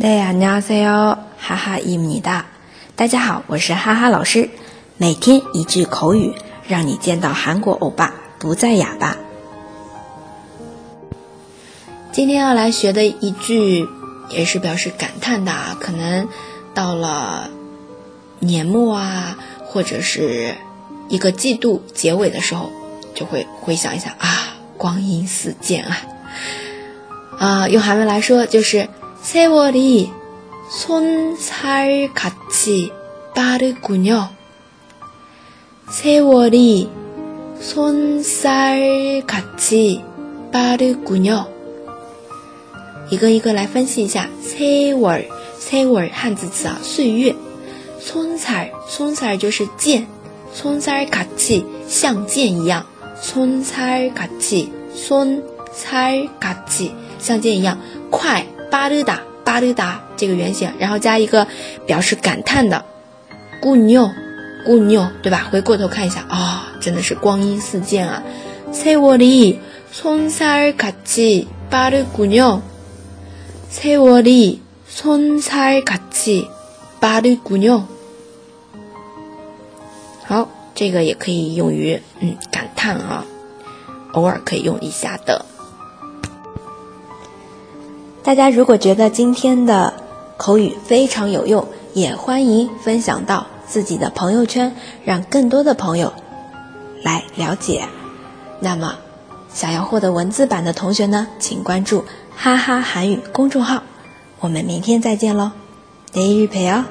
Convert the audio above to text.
对呀，你好，哈哈，伊姆尼达。大家好，我是哈哈老师。每天一句口语，让你见到韩国欧巴不再哑巴。今天要来学的一句也是表示感叹的啊，可能到了年末啊，或者是一个季度结尾的时候，就会回想一下啊，光阴似箭啊。用韩文来说就是。 세월이손살같이빠르군 요。 세월이손살같이빠르군 요。 一个一个来分析一下。세월 세월汉字词啊，岁月。손살 손살就是剑。손살같이像剑一样。손살같이손살같이像剑一样快。 巴鲁达，巴鲁达这个原型，然后加一个表示感叹的，古牛，古牛，对吧？回过头看一下啊，真的是光阴似箭啊！세월이손살같이빠르군 요， 세월이손살같이빠르군 요。 好，这个也可以用于嗯感叹啊，偶尔可以用一下的。 大家如果觉得今天的口语非常有用也欢迎分享到自己的朋友圈让更多的朋友来了解。那么想要获得文字版的同学呢请关注哈哈韩语公众号我们明天再见喽得一日陪哦。